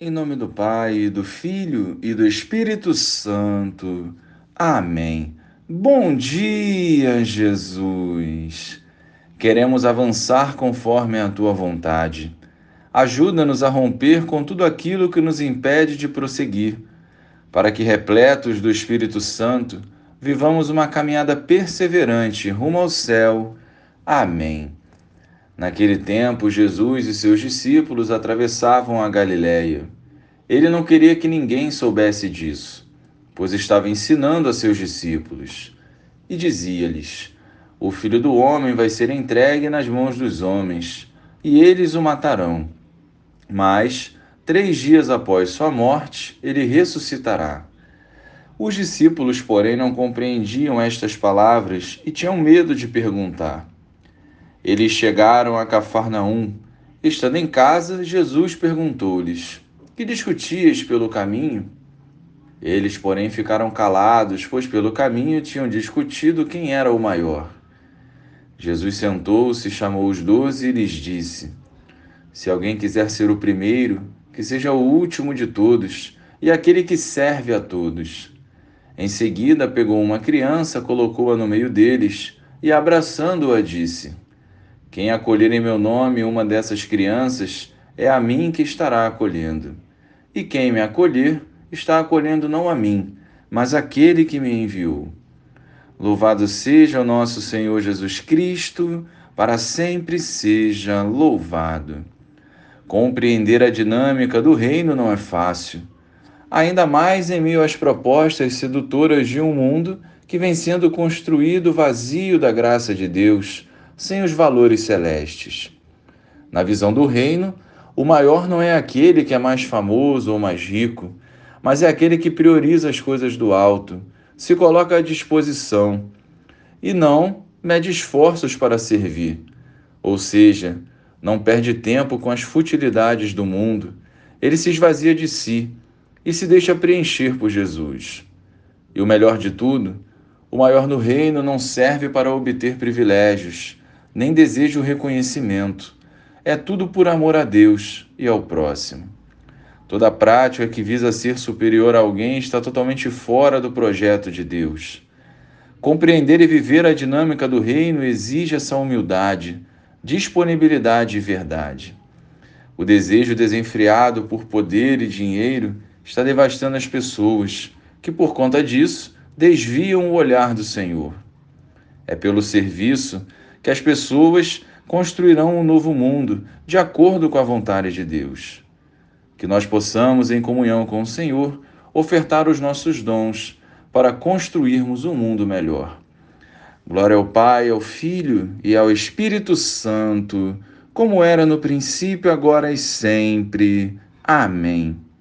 Em nome do Pai, do Filho e do Espírito Santo. Amém. Bom dia, Jesus. Queremos avançar conforme a tua vontade. Ajuda-nos a romper com tudo aquilo que nos impede de prosseguir, para que, repletos do Espírito Santo, vivamos uma caminhada perseverante rumo ao céu. Amém. Naquele tempo, Jesus e seus discípulos atravessavam a Galiléia. Ele não queria que ninguém soubesse disso, pois estava ensinando a seus discípulos. E dizia-lhes: O filho do homem vai ser entregue nas mãos dos homens, e eles o matarão. Mas, três dias após sua morte, ele ressuscitará. Os discípulos, porém, não compreendiam estas palavras e tinham medo de perguntar. Eles chegaram a Cafarnaum. Estando em casa, Jesus perguntou-lhes: Que discutias pelo caminho? Eles, porém, ficaram calados, pois pelo caminho tinham discutido quem era o maior. Jesus sentou-se, chamou os doze e lhes disse: Se alguém quiser ser o primeiro, que seja o último de todos e aquele que serve a todos. Em seguida, pegou uma criança, colocou-a no meio deles e, abraçando-a, disse: quem acolher em meu nome uma dessas crianças, é a mim que estará acolhendo. E quem me acolher, está acolhendo não a mim, mas aquele que me enviou. Louvado seja o nosso Senhor Jesus Cristo, para sempre seja louvado. Compreender a dinâmica do reino não é fácil, ainda mais em meio às propostas sedutoras de um mundo que vem sendo construído vazio da graça de Deus sem os valores celestes. Na visão do reino, o maior não é aquele que é mais famoso ou mais rico, mas é aquele que prioriza as coisas do alto, se coloca à disposição e não mede esforços para servir. Ou seja, não perde tempo com as futilidades do mundo, ele se esvazia de si e se deixa preencher por Jesus. E o melhor de tudo, o maior no reino não serve para obter privilégios, nem deseja o reconhecimento. É tudo por amor a Deus e ao próximo. Toda prática que visa ser superior a alguém está totalmente fora do projeto de Deus. Compreender e viver a dinâmica do reino exige essa humildade, disponibilidade e verdade. O desejo desenfreado por poder e dinheiro está devastando as pessoas, que por conta disso desviam o olhar do Senhor. É pelo serviço que as pessoas construirão um novo mundo de acordo com a vontade de Deus. Que nós possamos, em comunhão com o Senhor, ofertar os nossos dons para construirmos um mundo melhor. Glória ao Pai, ao Filho e ao Espírito Santo, como era no princípio, agora e sempre. Amém.